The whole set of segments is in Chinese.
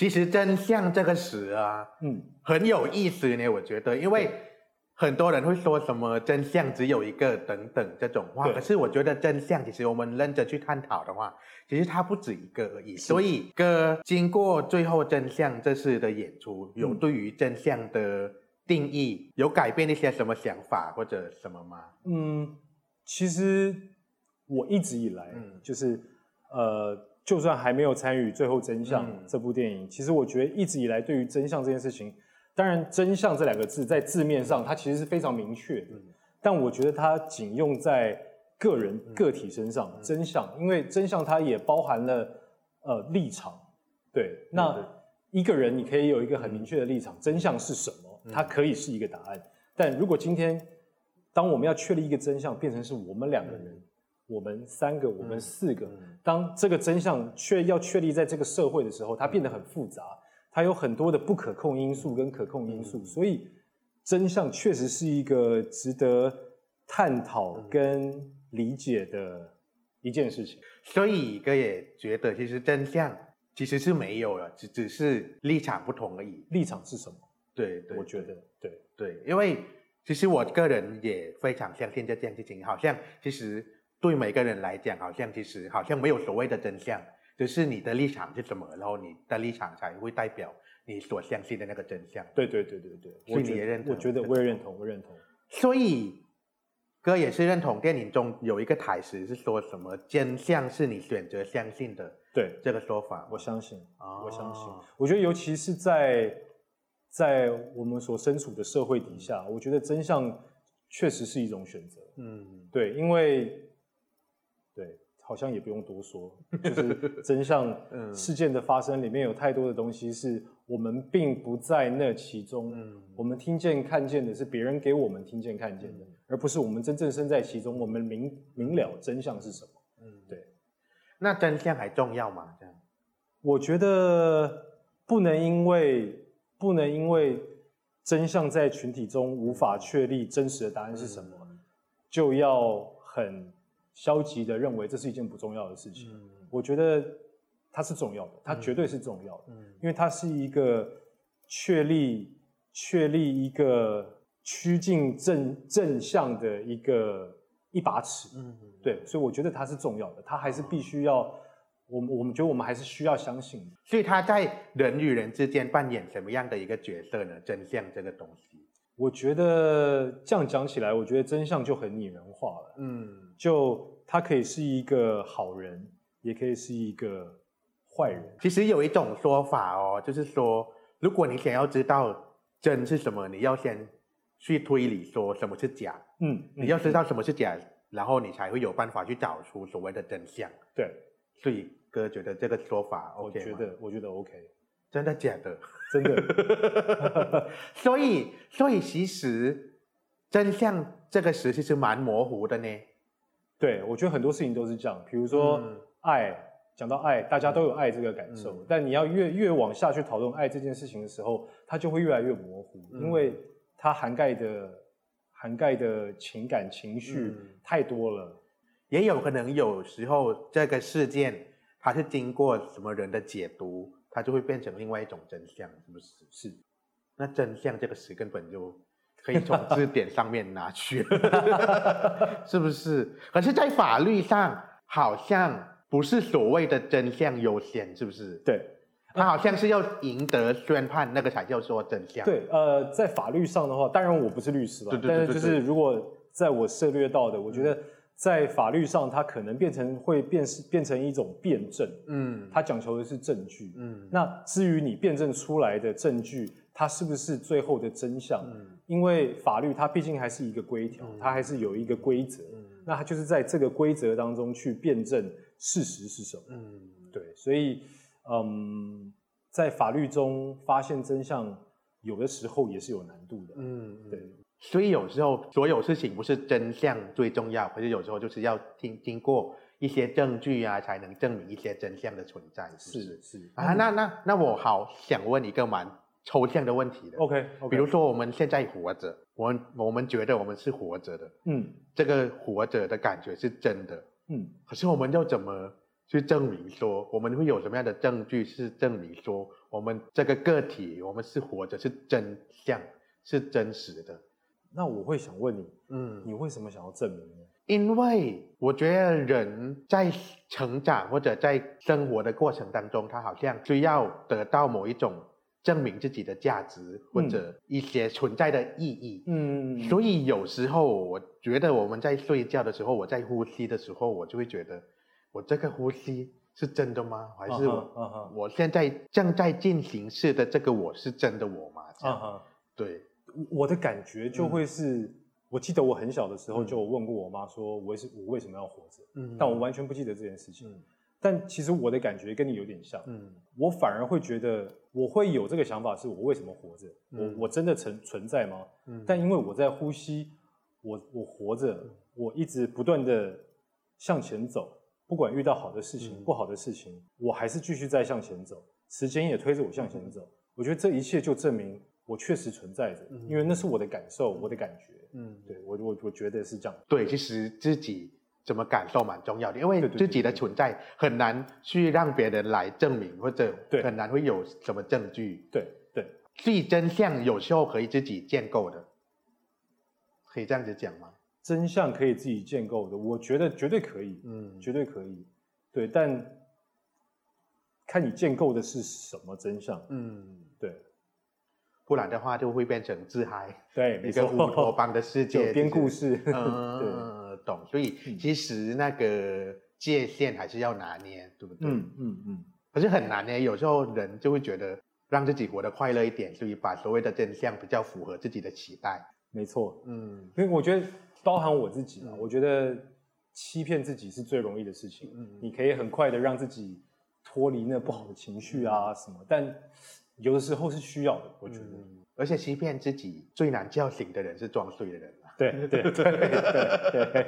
其实真相这个词啊，嗯，很有意思呢，我觉得，因为很多人会说什么真相只有一个等等这种话，可是我觉得真相其实我们认真去探讨的话，其实它不止一个而已。所以哥经过最后真相这次的演出，有嗯对于真相的定义有改变一些什么想法或者什么吗？嗯，其实我一直以来，嗯。就是呃，就算还没有参与《最后真相》嗯。这部电影，其实我觉得一直以来对于真相这件事情，当然“真相”这两个字在字面上它其实是非常明确的，嗯。但我觉得它仅用在个人、嗯。个体身上，嗯。真相，因为真相它也包含了呃立场，对，那一个人你可以有一个很明确的立场，真相是什么，嗯。它可以是一个答案，但如果今天当我们要确立一个真相，变成是我们两个人，我们三个，我们四个，嗯当这个真相确要确立在这个社会的时候，它变得很复杂，它有很多的不可控因素跟可控因素，嗯所以真相确实是一个值得探讨嗯跟理解的一件事情。所以哥也觉得，其实真相其实是没有了，只只是立场不同而已。立场是什么？对对，我觉得对，对，因为其实我个人也非常相信这件事情，好像其实对每个人来讲，好像其实好像没有所谓的真相，只是你的立场是什么，然后你的立场才会代表你所相信的那个真相。对对对对对，所以我也认同我觉得我也认同，我认同。所以哥也是认同电影中有一个台词是说什么真相是你选择相信的对，这个说法。我相信。哦我相信，我觉得尤其是在在我们所身处的社会底下，我觉得真相确实是一种选择。嗯，对，因为对，好像也不用多说，就是真相嗯事件的发生里面有太多的东西是我们并不在那其中，嗯我们听见看见的是别人给我们听见看见的，嗯而不是我们真正身在其中，我们明明了真相是什么。嗯，对。那真相还重要吗？这样？我觉得不能因为不能因为真相在群体中无法确立真实的答案是什么，嗯就要很消极的认为这是一件不重要的事情。嗯我觉得它是重要的，它绝对是重要的，嗯因为它是一个确立确立一个趋近正正向的一个一把尺。嗯，对，所以我觉得它是重要的，它还是必须要，我们我们觉得我们还是需要相信的。所以他在人与人之间扮演什么样的一个角色呢？真相这个东西，我觉得这样讲起来，我觉得真相就很拟人化了。嗯就他可以是一个好人，也可以是一个坏人。其实有一种说法哦，就是说，如果你想要知道真是什么，你要先去推理说什么是假，嗯，你要知道什么是假，然后你才会有办法去找出所谓的真相。对，所以哥觉得这个说法我觉得我觉得 OK，真的假的？真的。所以，所以其实真相这个词其实蛮模糊的呢。对，我觉得很多事情都是这样。比如说、嗯爱，讲到爱，大家都有爱这个感受，嗯但你要越越往下去讨论爱这件事情的时候，它就会越来越模糊，嗯因为它涵盖的涵盖的情感情绪嗯太多了。也有可能有时候这个事件它是经过什么人的解读，它就会变成另外一种真相，是不是？是，那真相这个词根本就可以从字典上面拿去，是不是？可是，在法律上好像不是所谓的真相优先，是不是？对他好像是要赢得宣判，那个才叫做真相。，对，呃，在法律上的话，当然我不是律师了，对对对但是就是如果在我涉略到的，我觉得在法律上，它可能变成会变是变成一种辩证，嗯，它讲求的是证据。嗯那至于你辩证出来的证据，它是不是最后的真相？嗯因为法律它毕竟还是一个规条，嗯它还是有一个规则。嗯那它就是在这个规则当中去辩证事实是什么。嗯，对，所以嗯，在法律中发现真相，有的时候也是有难度的。嗯，对嗯。所以有时候所有事情不是真相最重要，可是有时候就是要经经过一些证据啊，才能证明一些真相的存在，是是？是是啊，那那那我好想问一个蛮抽象的问题的。OK 比如说我们现在活着，我们我们觉得我们是活着的，嗯这个活着的感觉是真的，嗯，可是我们要怎么去证明说，我们会有什么样的证据是证明说，我们这个个体，我们是活着，是真相，是真实的。那我会想问你，嗯，你为什么想要证明呢？因为我觉得人在成长或者在生活的过程当中，他好像需要得到某一种证明自己的价值或者一些存在的意义。嗯，所以有时候我觉得我们在睡觉的时候，我在呼吸的时候，我就会觉得，我这个呼吸是真的吗？还是啊哈啊哈我现在正在进行式的这个我是真的我吗？啊哈，对，我的感觉就会是，我记得我很小的时候嗯就有问过我妈说，我为是我为什么要活着？嗯但我完全不记得这件事情。嗯但其实我的感觉跟你有点像，嗯我反而会觉得我会有这个想法，是我为什么活着？嗯我我真的存存在吗？嗯但因为我在呼吸，我我活着，我一直不断的向前走，不管遇到好的事情、嗯不好的事情，我还是继续在向前走，时间也推着我向前走。我觉得这一切就证明我确实存在着，嗯因为那是我的感受，我的感觉。嗯，对我我我觉得是这样。对，其实自己怎么感受蛮重要的，因为自己的存在很难去让别人来证明，或者对很难会有什么证据。对对，所以真相有时候可以自己建构的，可以这样子讲吗？真相可以自己建构的，我觉得绝对可以，嗯，绝对可以。对，但看你建构的是什么真相。嗯，对不然的话就会变成自嗨，对，一个乌托邦的世界，就编故事。事。对，嗯，懂。所以嗯其实那个界限还是要拿捏，对不对？嗯嗯嗯，可是很难呢，有时候人就会觉得让自己活得快乐一点，所以把所谓的真相比较符合自己的期待。没错。嗯因为我觉得包含我自己啊，嗯我觉得欺骗自己是最容易的事情。嗯你可以很快的让自己脱离那不好的情绪啊什么，但有的时候是需要的，我觉得。嗯，而且欺骗自己最难叫醒的人是装睡的人啊。对 对对对对，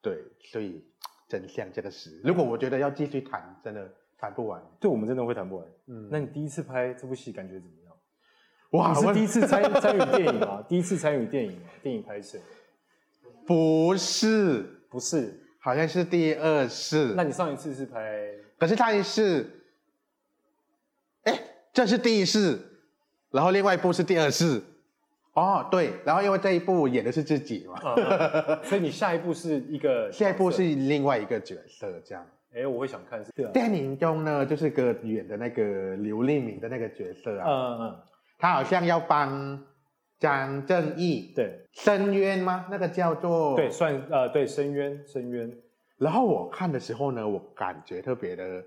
对，所以真相这个事，如果我觉得要继续谈，真的谈不完。对我们真的会谈不完。嗯，那你第一次拍这部戏感觉怎么样？哇，我你是第一次参 参与电影吗？第一次参与电影吗？电影拍摄不是，不是？好像是第二次。那你上一次是拍？可是他是，哎，这是第一次，然后另外一部是第二次。哦，对，然后因为这一部演的是自己嘛，啊所以你下一部是一个下一部是另外一个角色这样。哎，我会想看是。电影中呢，就是个演的那个刘立明的那个角色啊，嗯嗯，他好像要帮张正义对申冤吗？那个叫做对，。算呃对深渊深渊。然后我看的时候呢，我感觉特别的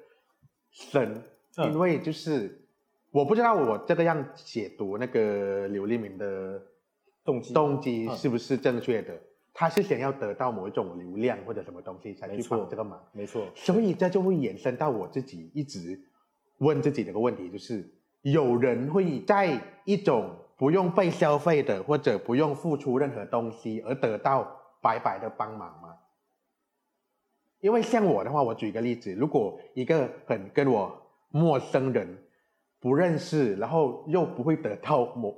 深，嗯因为就是我不知道我这个样解读那个刘立明的动机。动机嗯。是不是正确的？他是想要得到某一种流量或者什么东西才去帮这个忙，没错，所以这就会延伸到我自己一直问自己的一个问题，就是有人会在一种不用被消费的或者不用付出任何东西而得到白白的帮忙吗？因为像我的话，我举个例子，如果一个很跟我陌生人不认识，然后又不会得到某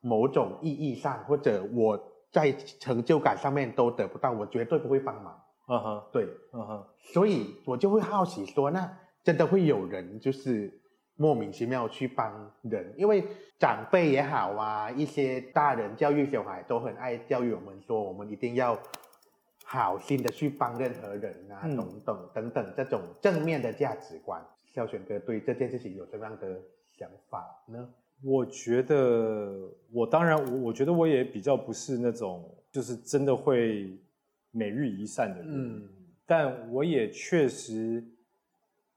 某种意义上，或者我在成就感上面都得不到，我绝对不会帮忙。嗯哼对，嗯哼，所以我就会好奇说，那真的会有人就是莫名其妙去帮人？因为长辈也好啊，一些大人教育小孩都很爱教育我们说，我们一定要好心的去帮任何人啊，嗯等等等等这种正面的价值观。肖选哥对这件事情有什么样的想法呢？我觉得我当然我我觉得我也比较不是那种就是真的会每日一善的人，嗯。但我也确实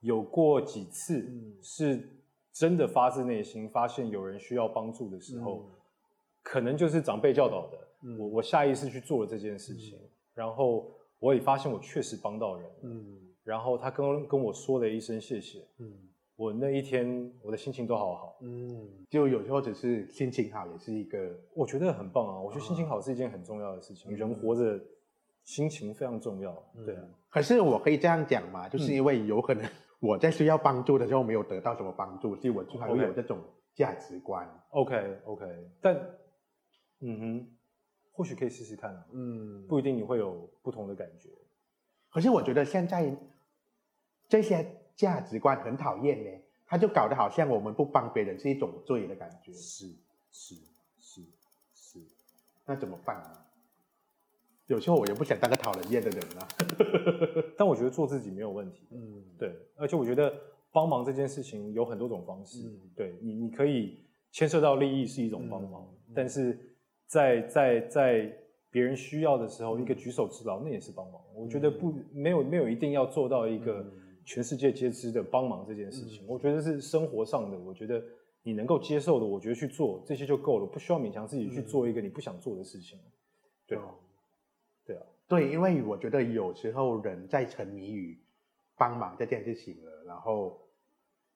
有过几次嗯。是真的发自内心发现有人需要帮助的时候，可能就是长辈教导的，嗯。我我下意识去做了这件事情，然后我也发现我确实帮到人了，嗯。然后他跟跟我说了一声谢谢，嗯我那一天我的心情都好好，嗯，就有时候只是心情好，也是一个我觉得很棒啊！我觉得心情好是一件很重要的事情，嗯。人活着心情非常重要，对啊，可是我可以这样讲嘛，就是因为有可能 我在需要帮助的时候没有得到什么帮助，所以我就还会有这种价值观。OK OK，但嗯哼，或许可以试试看啊，嗯，不一定你会有不同的感觉。可是我觉得现在这些价值观很讨厌呢，他就搞得好像我们不帮别人是一种罪的感觉。是是是是，那怎么办啊？有时候我也不想当个讨人厌的人啊。但我觉得做自己没有问题。嗯，对，而且我觉得帮忙这件事情有很多种方式。嗯对你，你可以牵涉到利益是一种帮忙，嗯但是在在在别人需要的时候，一个举手之劳那也是帮忙。我觉得不没有没有一定要做到一个嗯全世界皆知的帮忙这件事情。嗯我觉得是生活上的，我觉得你能够接受的，我觉得去做这些就够了，不需要勉强自己去做一个你不想做的事情。对啊，对啊，对，因为我觉得有时候人在沉迷于帮忙这件事情了，然后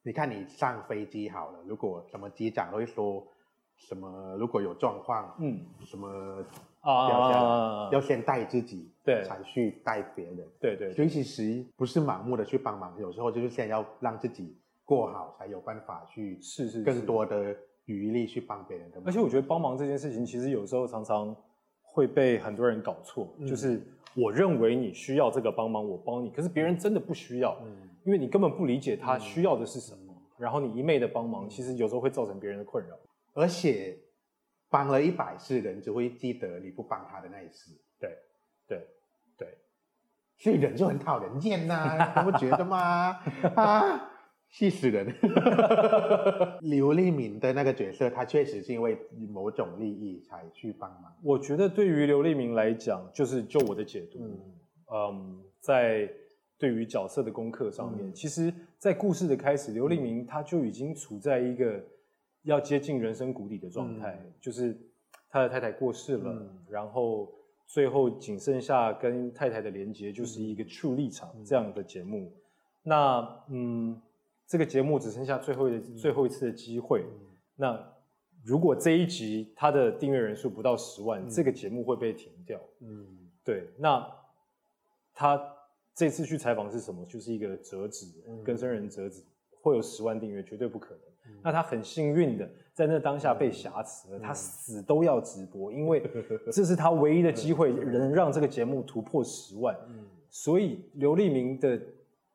你看你上飞机好了，如果什么机长会说什么，如果有状况，嗯什么啊要先，带自己，对才去带别人。对对所以其实不是盲目的去帮忙，有时候就是先要让自己过好，才有办法去是是更多的余力去帮别人的。而且我觉得帮忙这件事情，其实有时候常常会被很多人搞错，就是我认为你需要这个帮忙，我帮你，可是别人真的不需要，因为你根本不理解他需要的是什么，然后你一昧的帮忙，其实有时候会造成别人的困扰。而且帮了一百次，人只会记得你不帮他的那一次，对，对，对，所以人就很讨人厌呐、你不觉得吗？啊，气死人！刘立敏的那个角色，他确实是因为某种利益才去帮忙。我觉得对于刘立明来讲，就是就我的解读，嗯嗯，在对于角色的功课上面，嗯其实，在故事的开始，刘立明他就已经处在一个要接近人生谷底的状态，嗯。就是他的太太过世了，嗯。然后最后仅剩下跟太太的连接，就是一个 True 立场这样的节目。那嗯，这个节目只剩下最后的最后一次的机会，那如果这一集它的订阅人数不到十万，嗯。这个节目会被停掉。嗯。对，那他这次去采访是什么？就是一个折纸，嗯。更生人折纸会有十万订阅，绝对不可能。嗯那他很幸运的在那当下被挟持了，他死都要直播，因为 这是他唯一的机会，能让这个节目突破十万。嗯所以刘立明的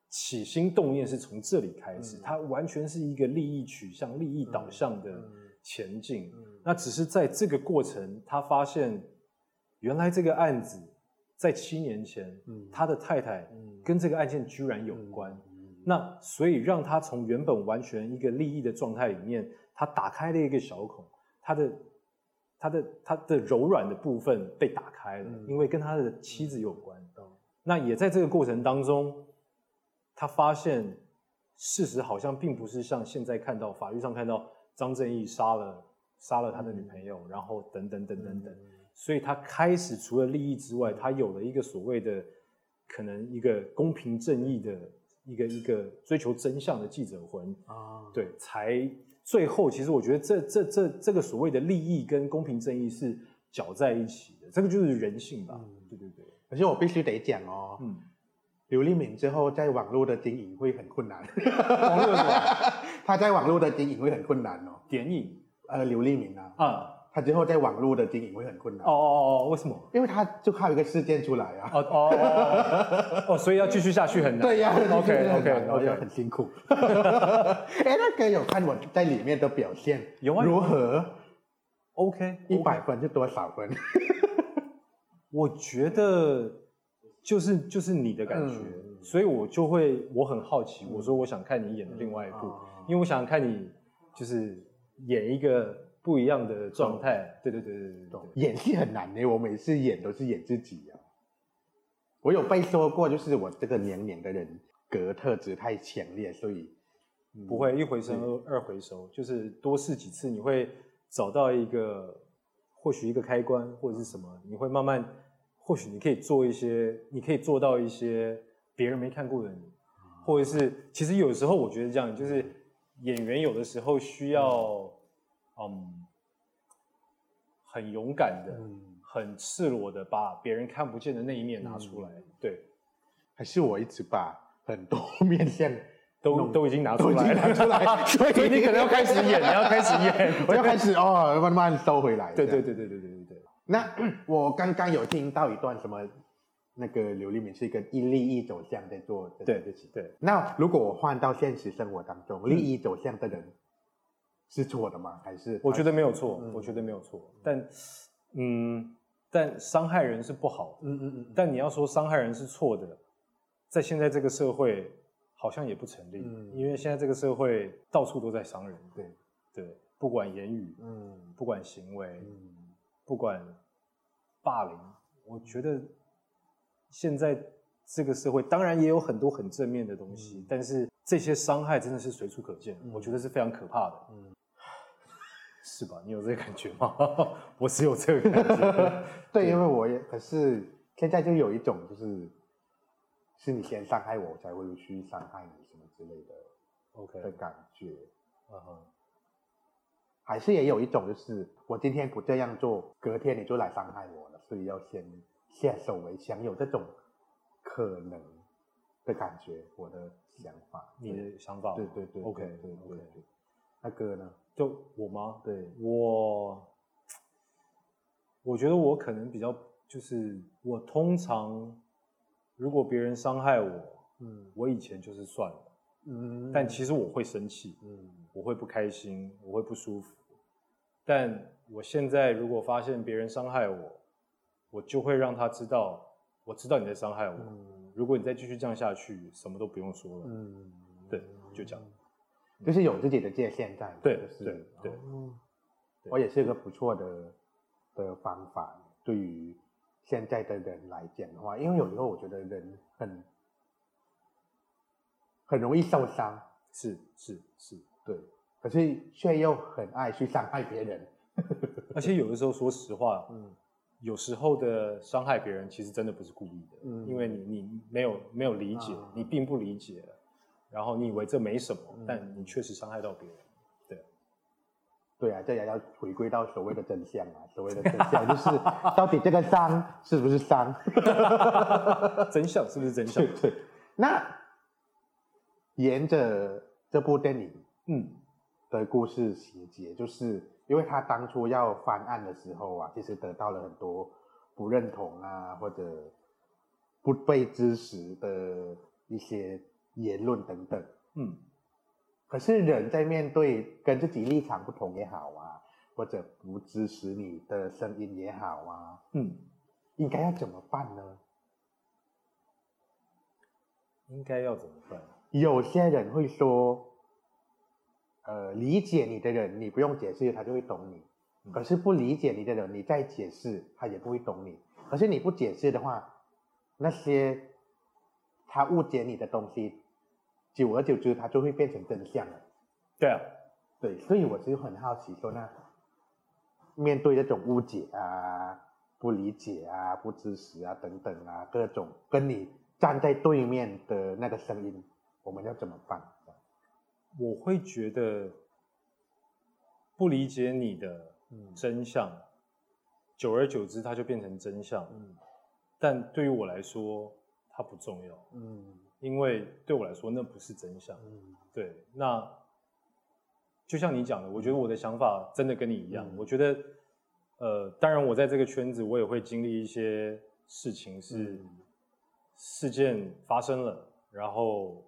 起心动念是从这里开始，嗯他完全是一个利益取向、利益导向的嗯前进。嗯那只是在这个过程，他发现原来这个案子在七年前，嗯他的太太嗯跟这个案件居然有关。那所以让他从原本完全一个利益的状态里面，他打开了一个小孔，他的他的他的柔软的部分被打开了，嗯因为跟他的妻子有关。懂那也在这个过程当中，他发现事实好像并不是像现在看到法律上看到张正义杀了杀了他的女朋友，然后等等等等等，所以他开始除了利益之外，他有了一个所谓的可能一个公平正义的一个一个追求真相的记者魂，啊，对，才最后其实我觉得这这这这个所谓的利益跟公平正义是搅在一起的，这个就是人性吧，嗯对对对，可是我必须得讲哦，嗯。刘立敏之后在网络的经营会很困难。网络有什么他在网络的经营会很困难哦。点影呃，刘立敏啊，啊？他之后在网络的经营会很困难哦，哦哦，为什么？因为他就靠一个事件出来啊。哦哦哦哦，所以要继续下去很难。对呀、OK OK 然后就 OK，很辛苦。哎，那个有看我在里面的表现，有啊如何？OK，一百分是多少分？我觉得就是就是你的感觉，嗯所以我就会我很好奇，我说我想看你演的另外一部，哦因为我想看你就是演一个不一样的状态。对对对对对演戏很难呢，我每次演都是演自己啊。我有被说过，就是我这个年龄的人格特质太强烈，所以嗯不会一回生二二回熟，就是多试几次，你会找到一个或许一个开关或者是什么，你会慢慢，或许你可以做一些，你可以做到一些别人没看过的你，或者是其实有时候我觉得这样，就是演员有的时候需要，嗯，很勇敢的、嗯，很赤裸的把别人看不见的那一面拿出来，对，还是我一直把很多面相都都已经拿出来了，拿出来，所以你可能要开始演，你要开始演，我要开始哦，慢慢收回来。对对。对对对对对对。那 我刚刚有听到一段什么，那个刘立敏是一个一利益走向在做这件事情。对，那如果我换到现实生活当中，利益走向的人是错的吗？还是我觉得没有错，嗯我觉得没有错。但，嗯，但伤害人是不好的。嗯嗯嗯，但你要说伤害人是错的，在现在这个社会好像也不成立，嗯因为现在这个社会到处都在伤人。对，对，不管言语，嗯不管行为，嗯不管霸凌，我觉得现在这个社会当然也有很多很正面的东西，嗯但是这些伤害真的是随处可见，嗯我觉得是非常可怕的，嗯，是吧？你有这个感觉吗？我是有这个感觉，对，因为我也可是现在就有一种就是，是你先伤害我，我才会去伤害你什么之类的 OK，的感觉。嗯哼，还是也有一种，就是我今天不这样做，隔天你就来伤害我了，所以要先下手为强，有这种可能的感觉，我的想法。你的想法，对对对 OK 对对对。那哥呢？就我吗？对，我，我觉得我可能比较就是我通常，如果别人伤害我，嗯我以前就是算了，嗯但其实我会生气，嗯我会不开心，我会不舒服。但我现在如果发现别人伤害我，我就会让他知道，我知道你在伤害我。嗯如果你再继续这样下去，什么都不用说了。嗯，对就这样，就是有自己的界限在。对就是对对哦对我也是一个不错的的方法，对于现在的人来讲的话，因为有时候我觉得人很很容易受伤，是是是，对，可是却又很爱去伤害别人。而且有的时候，说实话，嗯有时候的伤害别人，其实真的不是故意的，嗯因为你你没有没有理解，啊你并不理解，然后你以为这没什么，嗯但你确实伤害到别人。对啊，这也要回归到所谓的真相啊，所谓的真相就是到底这个伤是不是伤？真相是不是真相 对？对。那沿着这部电影嗯的故事情节，就是因为他当初要翻案的时候啊，其实得到了很多不认同啊，或者不被支持的一些言论等等。嗯可是人在面对跟自己立场不同也好啊，或者不支持你的声音也好啊，嗯，应该要怎么办呢？应该要怎么办？有些人会说，呃，理解你的人，你不用解释，他就会懂你。嗯可是不理解你的人，你再解释，他也不会懂你。可是你不解释的话，那些他误解你的东西，久而久之，它就会变成真相了。对啊，对，所以我就很好奇，说那面对这种误解啊、不理解啊、不支持啊等等啊，各种跟你站在对面的那个声音，我们要怎么办？我会觉得不理解你的嗯真相，久而久之它就变成真相。嗯但对于我来说，它不重要，嗯因为对我来说那不是真相。嗯对，那就像你讲的，我觉得我的想法真的跟你一样。嗯我觉得，呃，当然我在这个圈子，我也会经历一些事情，是嗯事件发生了，然后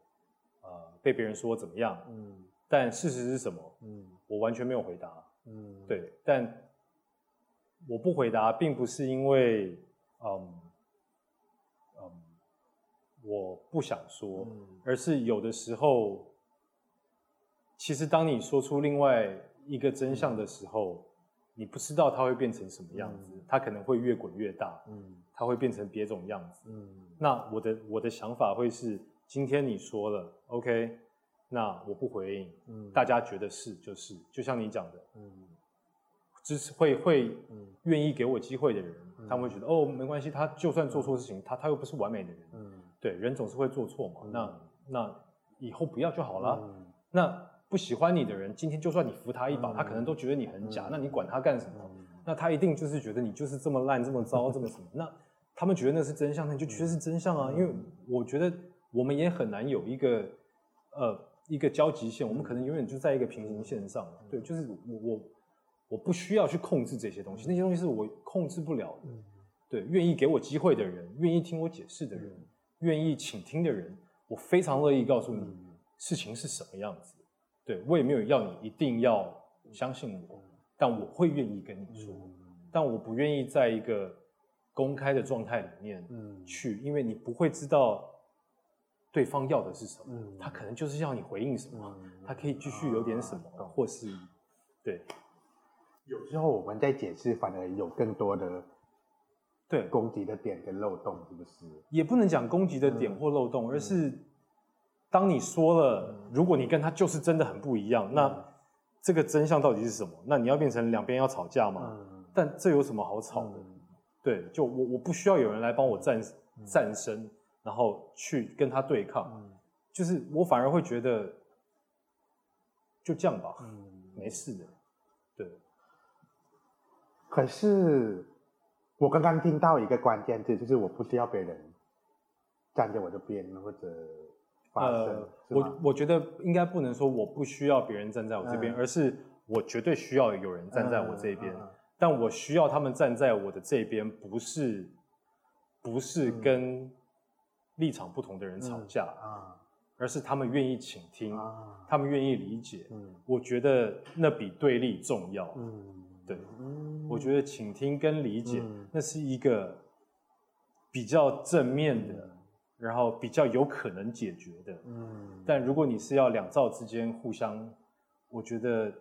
呃被别人说怎么样，嗯但事实是什么，嗯我完全没有回答。嗯，对，但我不回答，并不是因为嗯嗯我不想说，嗯。而是有的时候，其实当你说出另外一个真相的时候，你不知道它会变成什么样子，嗯。它可能会越滚越大，嗯。它会变成别种样子。嗯。那我的我的想法会是，今天你说了，OK，那我不回应，嗯。大家觉得是就是，就像你讲的，嗯。支持会会嗯。愿意给我机会的人，嗯。他们会觉得哦没关系，他就算做错事情，他他又不是完美的人，嗯对，人总是会做错嘛，嗯那那以后不要就好了。嗯那不喜欢你的人，今天就算你扶他一把，嗯他可能都觉得你很假，嗯那你管他干什么？嗯那他一定就是觉得你就是这么烂、这么糟、这么什么？那他们觉得那是真相，那你就觉得是真相啊。嗯因为我觉得我们也很难有一个呃一个交集线，我们可能永远就在一个平行线上。嗯对，就是我我我不需要去控制这些东西，那些东西是我控制不了的。嗯对，愿意给我机会的人，愿意听我解释的人，愿意倾听的人，我非常乐意告诉你事情是什么样子。对我也没有要你一定要相信我，但我会愿意跟你说，但我不愿意在一个公开的状态里面去，因为你不会知道对方要的是什么，他可能就是要你回应什么，他可以继续有点什么，或是对。有时候我们在解释，反而有更多的对。攻击的点跟漏洞，是不是？也不能讲攻击的点或漏洞，而是当你说了，如果你跟他就是真的很不一样，那这个真相到底是什么？那你要变成两边要吵架吗？但这有什么好吵的？对，就我我不需要有人来帮我站站身，然后去跟他对抗，就是我反而会觉得就这样吧，没事的。对。可是，我刚刚听到一个关键字，就是我不需要别人站在我这边或者发声。我我觉得应该不能说我不需要别人站在我这边，而是我绝对需要有人站在我这边。但我需要他们站在我的这边，不是不是跟立场不同的人吵架啊，而是他们愿意倾听，他们愿意理解。我觉得那比对立重要。对，我觉得倾听跟理解，那是一个比较正面的，然后比较有可能解决的。嗯，但如果你是要两造之间互相，我觉得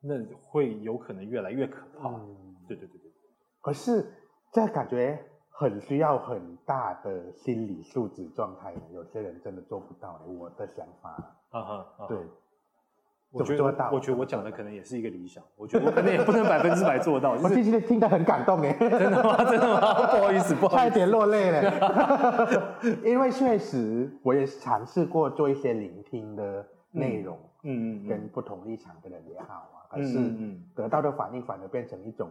那会有可能越来越可怕。对对对对。可是这感觉很需要很大的心理素质状态，有些人真的做不到。我的想法。啊哈，对。我觉得，我觉得我讲的可能也是一个理想。我觉得我可能也不能百分之百做到。我今天听得很感动哎，真的吗？真的吗？不好意思，不好意思，差一点落泪了。因为确实，我也尝试过做一些聆听的内容，嗯嗯，跟不同立场的人也好啊，可是得到的反应反而变成一种，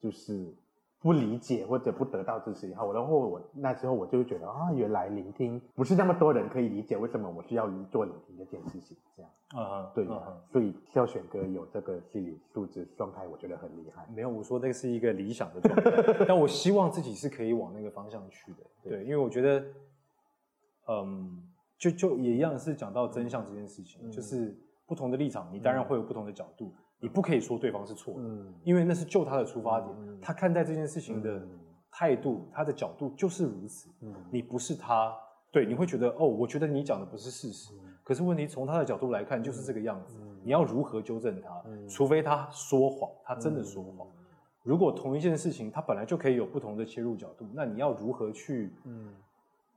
就是。不理解或者不得到支持以后，然后我那时候我就觉得啊，原来聆听不是那么多人可以理解，为什么我需要做聆听这件事情？这样啊，对，所以挑选歌有这个心理素质状态，我觉得很厉害。没有，我说这个是一个理想的状态，但我希望自己是可以往那个方向去的。对，因为我觉得，嗯，就就也一样是讲到真相这件事情，就是不同的立场，你当然会有不同的角度。你不可以说对方是错的，因为那是就他的出发点，他看待这件事情的态度，他的角度就是如此。你不是他，对，你会觉得哦，我觉得你讲的不是事实。可是问题从他的角度来看就是这个样子，你要如何纠正他？除非他说谎，他真的说谎。如果同一件事情，他本来就可以有不同的切入角度，那你要如何去？嗯，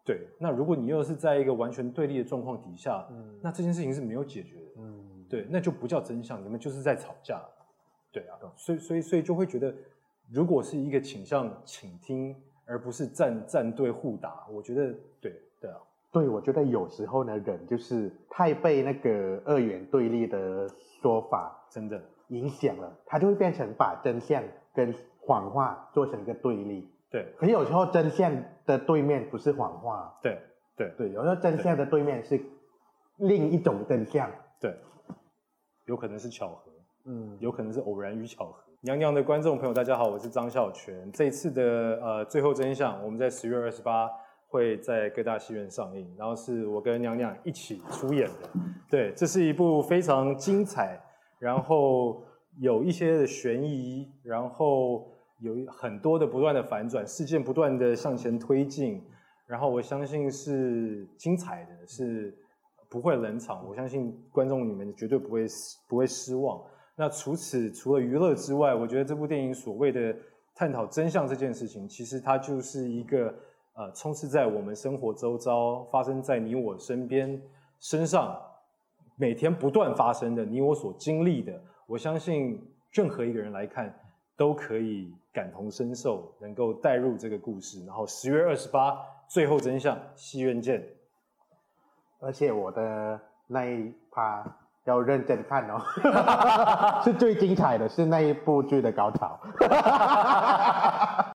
对。那如果你又是在一个完全对立的状况底下，那这件事情是没有解决的。嗯。对，那就不叫真相，你们就是在吵架，对啊，所以所以所以就会觉得，如果是一个倾向倾听，而不是站站队互打，我觉得对对啊，对，我觉得有时候呢，人就是太被那个二元对立的说法真的影响了，他就会变成把真相跟谎话做成一个对立，对，可是有时候真相的对面不是谎话，对对。对，有时候真相的对面是另一种真相，对。有可能是巧合，嗯，有可能是偶然与巧合。娘娘的观众朋友，大家好，我是张孝全。这次的呃最后真相，我们在十月二十八会在各大戏院上映，然后是我跟娘娘一起出演的。对，这是一部非常精彩，然后有一些的悬疑，然后有很多的不断的反转，事件不断的向前推进，然后我相信是精彩的，是。不会冷场，我相信观众你们绝对不会不会失望。那除此除了娱乐之外，我觉得这部电影所谓的探讨真相这件事情，其实它就是一个呃充斥在我们生活周遭、发生在你我身边身上，每天不断发生的你我所经历的。我相信任何一个人来看都可以感同身受，能够带入这个故事。然后十月二十八，最后真相，戏院见。而且我的那一趴要认真看哦，是最精彩的，是那一部剧的高潮。